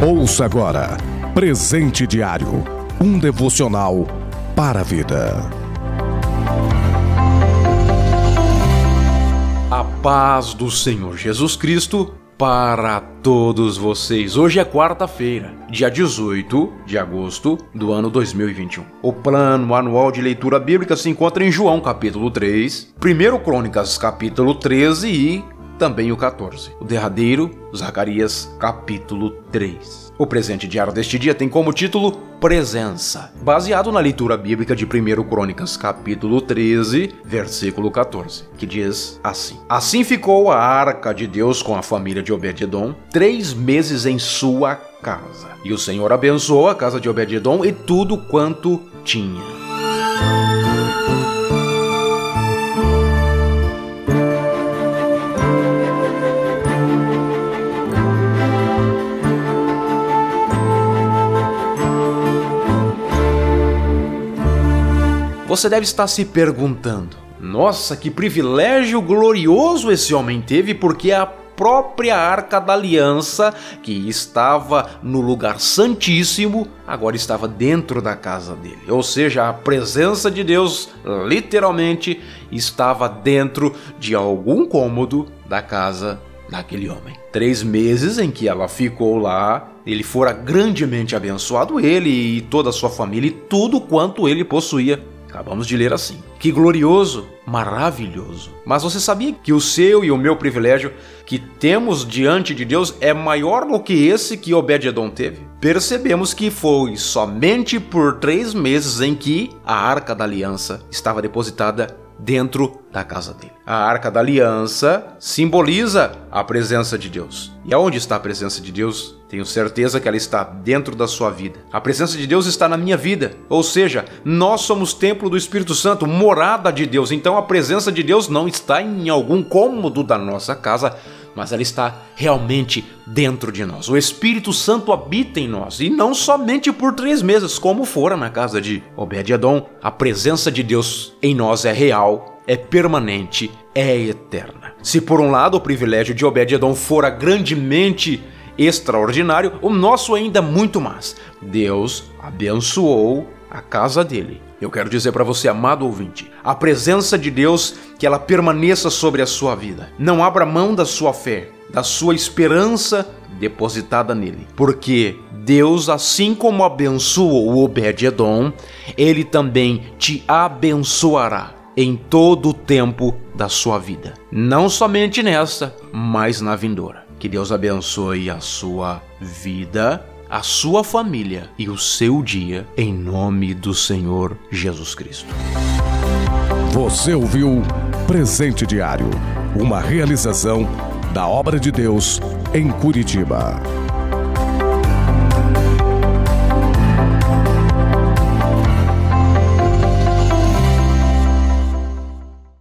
Ouça agora Presente Diário um devocional para a vida. A paz do Senhor Jesus Cristo para todos vocês. Hoje é quarta-feira, dia 18 de agosto do ano 2021. O plano anual de leitura bíblica se encontra em João capítulo 3, 1 Crônicas capítulo 13 e também o 14. O derradeiro, Zacarias capítulo 3. O presente diário deste dia tem como título Presença, baseado na leitura bíblica de 1 Crônicas, capítulo 13, versículo 14, que diz assim: Assim ficou a arca de Deus com a família de Obed-Edom três meses em sua casa. E o Senhor abençoou a casa de Obed-Edom e tudo quanto tinha. Você deve estar se perguntando: nossa, que privilégio glorioso esse homem teve, porque a própria arca da aliança, que estava no lugar santíssimo, agora estava dentro da casa dele. Ou seja, a presença de Deus literalmente estava dentro de algum cômodo da casa daquele homem. Três meses em que ela ficou lá, ele fora grandemente abençoado, ele e toda a sua família e tudo quanto ele possuía. Acabamos de ler assim. Que glorioso, maravilhoso. Mas você sabia que o seu e o meu privilégio que temos diante de Deus é maior do que esse que Obed-Edom teve? Percebemos que foi somente por três meses em que a Arca da Aliança estava depositada dentro da casa dele. A arca da aliança simboliza a presença de Deus. E aonde está a presença de Deus? Tenho certeza que ela está dentro da sua vida. A presença de Deus está na minha vida. Ou seja, nós somos templo do Espírito Santo, morada de Deus. Então a presença de Deus não está em algum cômodo da nossa casa, mas ela está realmente dentro de nós. O Espírito Santo habita em nós e não somente por três meses, como fora na casa de Obed-Edom. A presença de Deus em nós é real, é permanente, é eterna. Se por um lado o privilégio de Obed-Edom fora grandemente extraordinário, o nosso ainda muito mais. Deus abençoou a casa dele. Eu quero dizer para você, amado ouvinte, a presença de Deus que ela permaneça sobre a sua vida. Não abra mão da sua fé, da sua esperança depositada nele, porque Deus, assim como abençoou o Obed-edom, ele também te abençoará em todo o tempo da sua vida. Não somente nessa, mas na vindoura. Que Deus abençoe a sua vida a sua família e o seu dia, em nome do Senhor Jesus Cristo. Você ouviu Presente Diário, uma realização da obra de Deus em Curitiba.